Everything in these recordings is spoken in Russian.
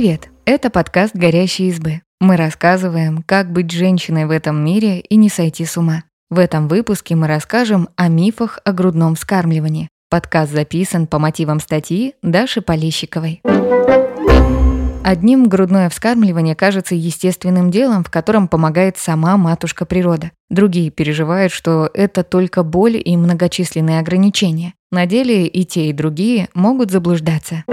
Привет! Это подкаст «Горящие избы». Мы рассказываем, как быть женщиной в этом мире и не сойти с ума. В этом выпуске мы расскажем о мифах о грудном вскармливании. Подкаст записан по мотивам статьи Даши Полищиковой. Одним грудное вскармливание кажется естественным делом, в котором помогает сама матушка природа. Другие переживают, что это только боль и многочисленные ограничения. На деле и те, и другие могут заблуждаться.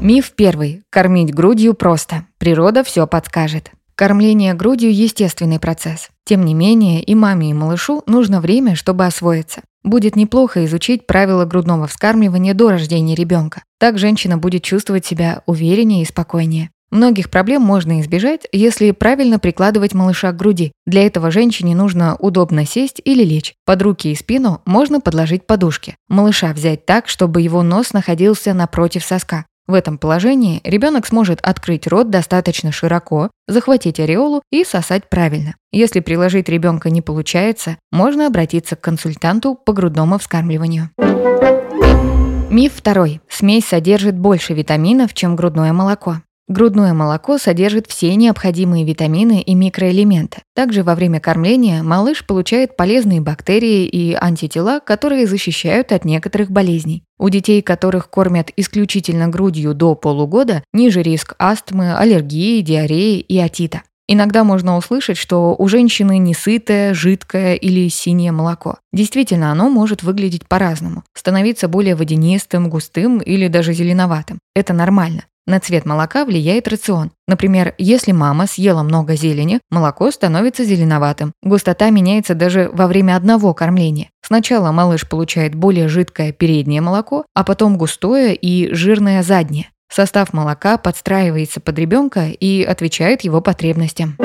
Миф первый. Кормить грудью просто. Природа все подскажет. Кормление грудью – естественный процесс. Тем не менее, и маме, и малышу нужно время, чтобы освоиться. Будет неплохо изучить правила грудного вскармливания до рождения ребенка. Так женщина будет чувствовать себя увереннее и спокойнее. Многих проблем можно избежать, если правильно прикладывать малыша к груди. Для этого женщине нужно удобно сесть или лечь. Под руки и спину можно подложить подушки. Малыша взять так, чтобы его нос находился напротив соска. В этом положении ребенок сможет открыть рот достаточно широко, захватить ореолу и сосать правильно. Если приложить ребенка не получается, можно обратиться к консультанту по грудному вскармливанию. Миф второй. Смесь содержит больше витаминов, чем грудное молоко. Грудное молоко содержит все необходимые витамины и микроэлементы. Также во время кормления малыш получает полезные бактерии и антитела, которые защищают от некоторых болезней. У детей, которых кормят исключительно грудью до полугода, ниже риск астмы, аллергии, диареи и отита. Иногда можно услышать, что у женщины несытое, жидкое или синее молоко. Действительно, оно может выглядеть по-разному. Становиться более водянистым, густым или даже зеленоватым. Это нормально. На цвет молока влияет рацион. Например, если мама съела много зелени, молоко становится зеленоватым. Густота меняется даже во время одного кормления. Сначала малыш получает более жидкое переднее молоко, а потом густое и жирное заднее. Состав молока подстраивается под ребенка и отвечает его потребностям.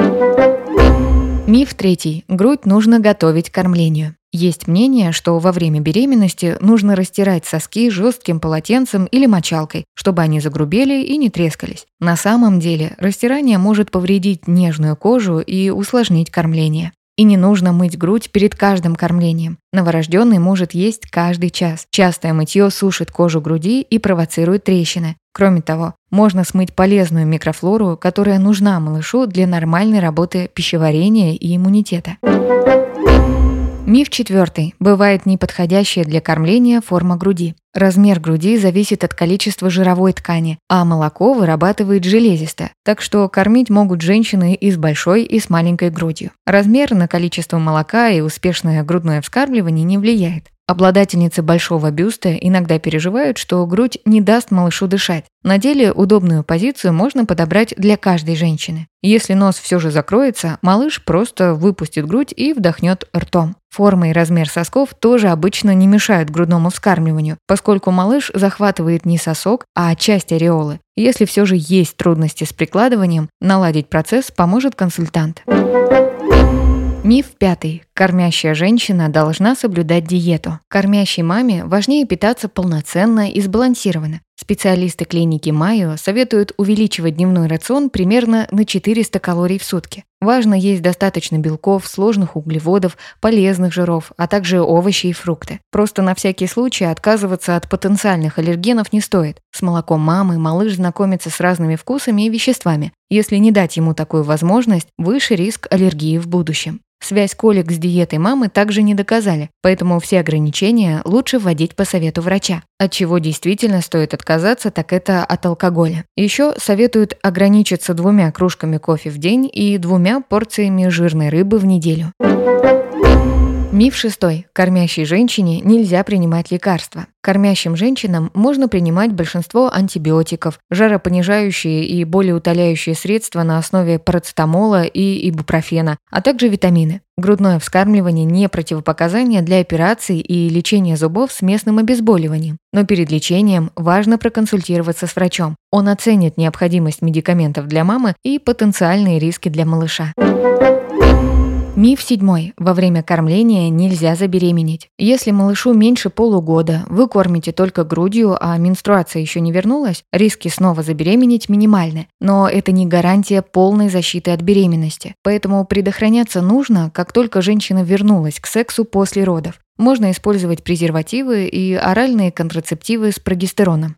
Миф третий. Грудь нужно готовить к кормлению. Есть мнение, что во время беременности нужно растирать соски жестким полотенцем или мочалкой, чтобы они загрубели и не трескались. На самом деле, растирание может повредить нежную кожу и усложнить кормление. И не нужно мыть грудь перед каждым кормлением. Новорожденный может есть каждый час. Частое мытье сушит кожу груди и провоцирует трещины. Кроме того, можно смыть полезную микрофлору, которая нужна малышу для нормальной работы пищеварения и иммунитета. Миф четвертый. Бывает неподходящая для кормления форма груди. Размер груди зависит от количества жировой ткани, а молоко вырабатывает железистое, так что кормить могут женщины и с большой, и с маленькой грудью. Размер на количество молока и успешное грудное вскармливание не влияет. Обладательницы большого бюста иногда переживают, что грудь не даст малышу дышать. На деле удобную позицию можно подобрать для каждой женщины. Если нос все же закроется, малыш просто выпустит грудь и вдохнет ртом. Форма и размер сосков тоже обычно не мешают грудному вскармливанию, поскольку малыш захватывает не сосок, а часть ореолы. Если все же есть трудности с прикладыванием, наладить процесс поможет консультант. Миф пятый. Кормящая женщина должна соблюдать диету. Кормящей маме важнее питаться полноценно и сбалансированно. Специалисты клиники Майо советуют увеличивать дневной рацион примерно на 400 калорий в сутки. Важно есть достаточно белков, сложных углеводов, полезных жиров, а также овощи и фрукты. Просто на всякий случай отказываться от потенциальных аллергенов не стоит. С молоком мамы малыш знакомится с разными вкусами и веществами. Если не дать ему такую возможность, выше риск аллергии в будущем. Связь колик с диетой мамы также не доказали, поэтому все ограничения лучше вводить по совету врача. От чего действительно стоит отказаться, так это от алкоголя. Еще советуют ограничиться двумя кружками кофе в день и двумя порциями жирной рыбы в неделю. Миф шестой. Кормящей женщине нельзя принимать лекарства. Кормящим женщинам можно принимать большинство антибиотиков, жаропонижающие и болеутоляющие средства на основе парацетамола и ибупрофена, а также витамины. Грудное вскармливание не противопоказание для операций и лечения зубов с местным обезболиванием. Но перед лечением важно проконсультироваться с врачом. Он оценит необходимость медикаментов для мамы и потенциальные риски для малыша. Миф седьмой. Во время кормления нельзя забеременеть. Если малышу меньше полугода, вы кормите только грудью, а менструация еще не вернулась, риски снова забеременеть минимальны. Но это не гарантия полной защиты от беременности. Поэтому предохраняться нужно, как только женщина вернулась к сексу после родов. Можно использовать презервативы и оральные контрацептивы с прогестероном.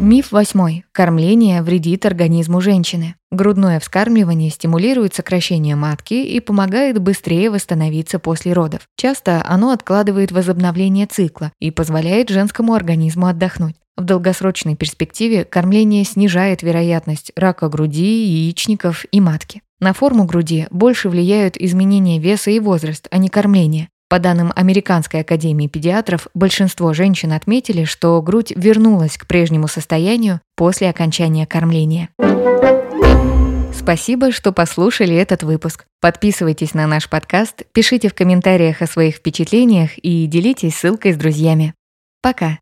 Миф восьмой. Кормление вредит организму женщины. Грудное вскармливание стимулирует сокращение матки и помогает быстрее восстановиться после родов. Часто оно откладывает возобновление цикла и позволяет женскому организму отдохнуть. В долгосрочной перспективе кормление снижает вероятность рака груди, яичников и матки. На форму груди больше влияют изменения веса и возраст, а не кормление. По данным Американской академии педиатров, большинство женщин отметили, что грудь вернулась к прежнему состоянию после окончания кормления. Спасибо, что послушали этот выпуск. Подписывайтесь на наш подкаст, пишите в комментариях о своих впечатлениях и делитесь ссылкой с друзьями. Пока!